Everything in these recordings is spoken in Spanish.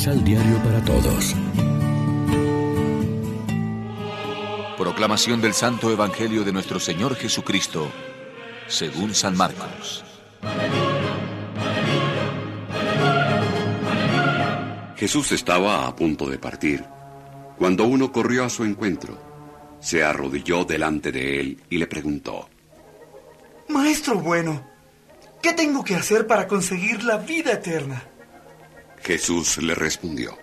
Misal Diario para Todos. Proclamación del Santo Evangelio de nuestro Señor Jesucristo, según San Marcos. Jesús estaba a punto de partir, cuando uno corrió a su encuentro, se arrodilló delante de él y le preguntó, Maestro bueno, ¿qué tengo que hacer para conseguir la vida eterna? Jesús le respondió,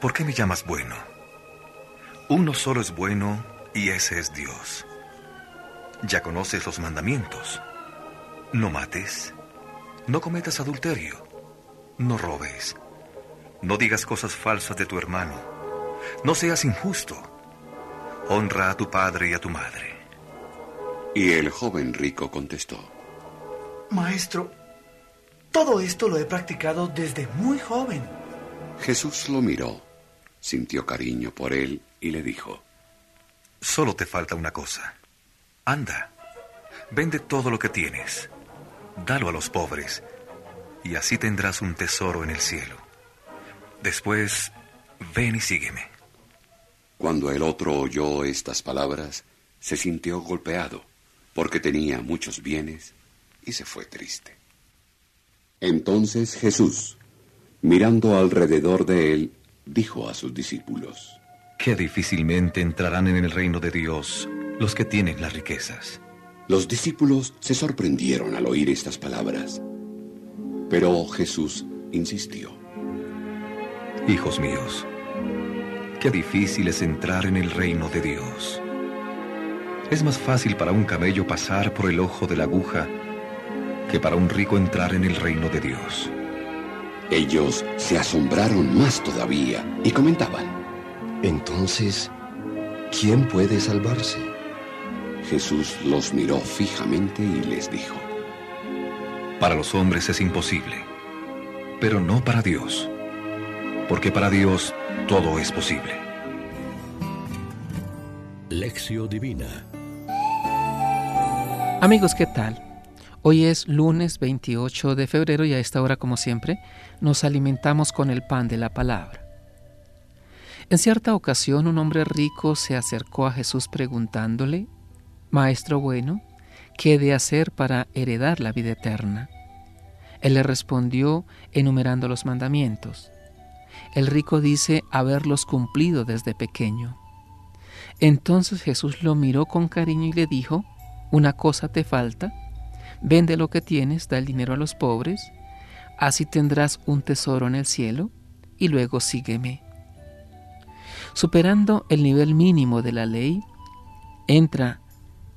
¿Por qué me llamas bueno? Uno solo es bueno y ese es Dios. Ya conoces los mandamientos. No mates, no cometas adulterio, no robes, no digas cosas falsas de tu hermano, no seas injusto, honra a tu padre y a tu madre. Y el joven rico contestó, Maestro, todo esto lo he practicado desde muy joven. Jesús lo miró, sintió cariño por él y le dijo, Solo te falta una cosa. Anda, vende todo lo que tienes, dalo a los pobres, y así tendrás un tesoro en el cielo. Después, ven y sígueme. Cuando el otro oyó estas palabras, se sintió golpeado, porque tenía muchos bienes, y se fue triste. Entonces Jesús, mirando alrededor de él, dijo a sus discípulos, Qué difícilmente entrarán en el reino de Dios los que tienen las riquezas. Los discípulos se sorprendieron al oír estas palabras, pero Jesús insistió. Hijos míos, qué difícil es entrar en el reino de Dios. Es más fácil para un camello pasar por el ojo de la aguja que para un rico entrar en el reino de Dios. Ellos se asombraron más todavía y comentaban, Entonces, ¿quién puede salvarse? Jesús los miró fijamente y les dijo, Para los hombres es imposible, pero no para Dios, porque para Dios todo es posible. Lección Divina. Amigos, ¿qué tal? Hoy es lunes 28 de febrero y a esta hora, como siempre, nos alimentamos con el pan de la palabra. En cierta ocasión un hombre rico se acercó a Jesús preguntándole, Maestro bueno, ¿qué he de hacer para heredar la vida eterna? Él le respondió enumerando los mandamientos. El rico dice haberlos cumplido desde pequeño. Entonces Jesús lo miró con cariño y le dijo, Una cosa te falta, vende lo que tienes, da el dinero a los pobres, así tendrás un tesoro en el cielo, y luego sígueme. Superando el nivel mínimo de la ley, entra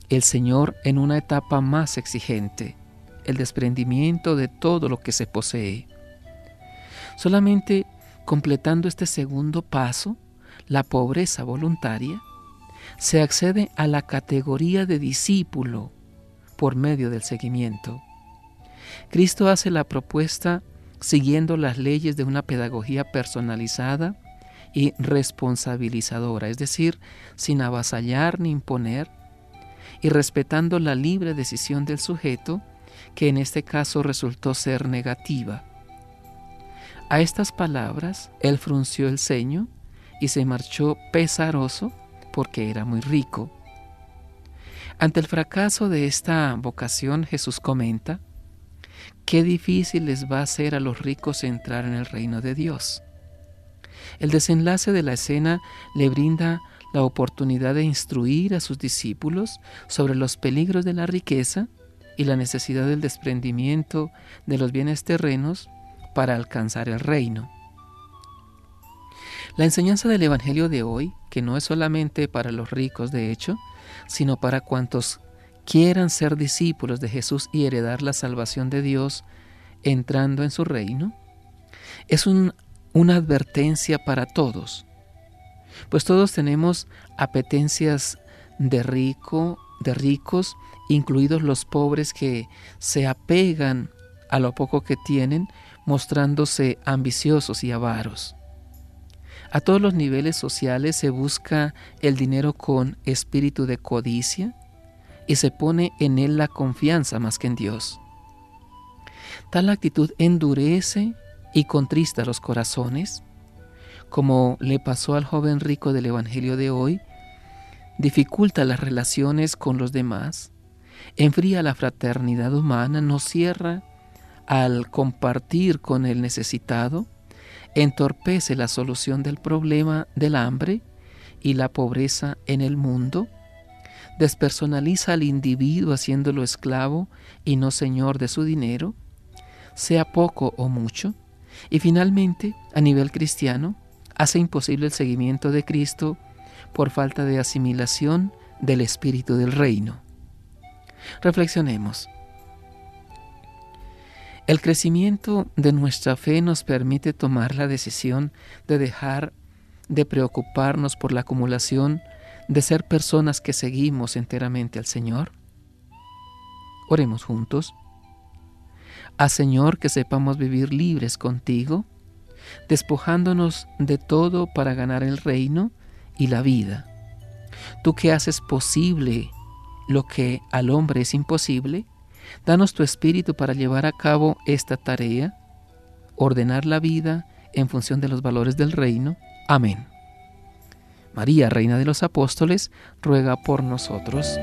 el Señor en una etapa más exigente, el desprendimiento de todo lo que se posee. Solamente completando este segundo paso, la pobreza voluntaria, se accede a la categoría de discípulo por medio del seguimiento. Cristo hace la propuesta siguiendo las leyes de una pedagogía personalizada y responsabilizadora, es decir, sin avasallar ni imponer, y respetando la libre decisión del sujeto, que en este caso resultó ser negativa. A estas palabras, él frunció el ceño y se marchó pesaroso porque era muy rico. Ante el fracaso de esta vocación, Jesús comenta, qué difícil les va a ser a los ricos entrar en el reino de Dios. El desenlace de la escena le brinda la oportunidad de instruir a sus discípulos sobre los peligros de la riqueza y la necesidad del desprendimiento de los bienes terrenos para alcanzar el reino. La enseñanza del Evangelio de hoy, que no es solamente para los ricos de hecho, sino para cuantos quieran ser discípulos de Jesús y heredar la salvación de Dios entrando en su reino, es un, una advertencia para todos, pues todos tenemos apetencias de rico, de ricos, incluidos los pobres que se apegan a lo poco que tienen, mostrándose ambiciosos y avaros. A todos los niveles sociales se busca el dinero con espíritu de codicia y se pone en él la confianza más que en Dios. Tal actitud endurece y contrista los corazones, como le pasó al joven rico del Evangelio de hoy, dificulta las relaciones con los demás, enfría la fraternidad humana, nos cierra al compartir con el necesitado, entorpece la solución del problema del hambre y la pobreza en el mundo, despersonaliza al individuo haciéndolo esclavo y no señor de su dinero, sea poco o mucho, y finalmente, a nivel cristiano, hace imposible el seguimiento de Cristo por falta de asimilación del espíritu del reino. Reflexionemos. El crecimiento de nuestra fe nos permite tomar la decisión de dejar de preocuparnos por la acumulación de ser personas que seguimos enteramente al Señor. Oremos juntos. A Señor que sepamos vivir libres contigo, despojándonos de todo para ganar el reino y la vida. Tú que haces posible lo que al hombre es imposible, danos tu espíritu para llevar a cabo esta tarea, ordenar la vida en función de los valores del reino. Amén. María, Reina de los Apóstoles, ruega por nosotros.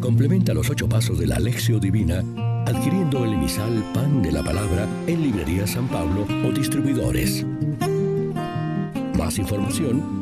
Complementa los ocho pasos de la Alexio Divina adquiriendo el emisal Pan de la Palabra en Librería San Pablo o distribuidores. Más información